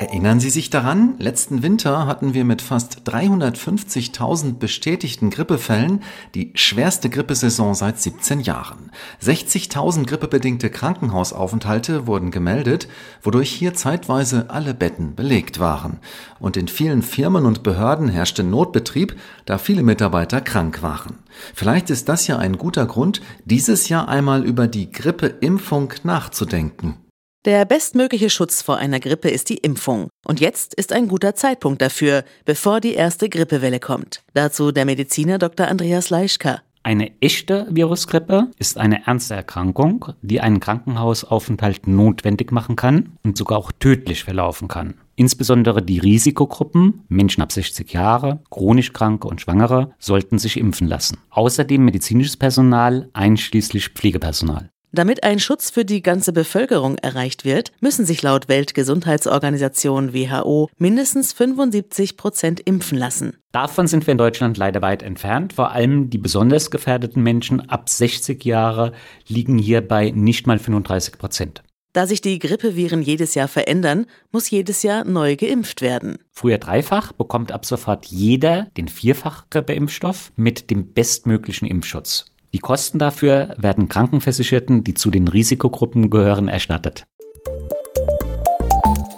Erinnern Sie sich daran? Letzten Winter hatten wir mit fast 350.000 bestätigten Grippefällen die schwerste Grippesaison seit 17 Jahren. 60.000 grippebedingte Krankenhausaufenthalte wurden gemeldet, wodurch hier zeitweise alle Betten belegt waren. Und in vielen Firmen und Behörden herrschte Notbetrieb, da viele Mitarbeiter krank waren. Vielleicht ist das ja ein guter Grund, dieses Jahr einmal über die Grippeimpfung nachzudenken. Der bestmögliche Schutz vor einer Grippe ist die Impfung. Und jetzt ist ein guter Zeitpunkt dafür, bevor die erste Grippewelle kommt. Dazu der Mediziner Dr. Andreas Leischka. Eine echte Virusgrippe ist eine ernste Erkrankung, die einen Krankenhausaufenthalt notwendig machen kann und sogar auch tödlich verlaufen kann. Insbesondere die Risikogruppen, Menschen ab 60 Jahre, chronisch Kranke und Schwangere, sollten sich impfen lassen. Außerdem medizinisches Personal, einschließlich Pflegepersonal. Damit ein Schutz für die ganze Bevölkerung erreicht wird, müssen sich laut Weltgesundheitsorganisation WHO mindestens 75 Prozent impfen lassen. Davon sind wir in Deutschland leider weit entfernt. Vor allem die besonders gefährdeten Menschen ab 60 Jahre liegen hier bei nicht mal 35 Prozent. Da sich die Grippeviren jedes Jahr verändern, muss jedes Jahr neu geimpft werden. Früher dreifach bekommt ab sofort jeder den Vierfach-Grippeimpfstoff mit dem bestmöglichen Impfschutz. Die Kosten dafür werden Krankenversicherten, die zu den Risikogruppen gehören, erstattet.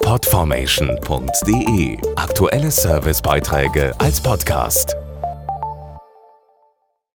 Podformation.de Aktuelle Servicebeiträge als Podcast.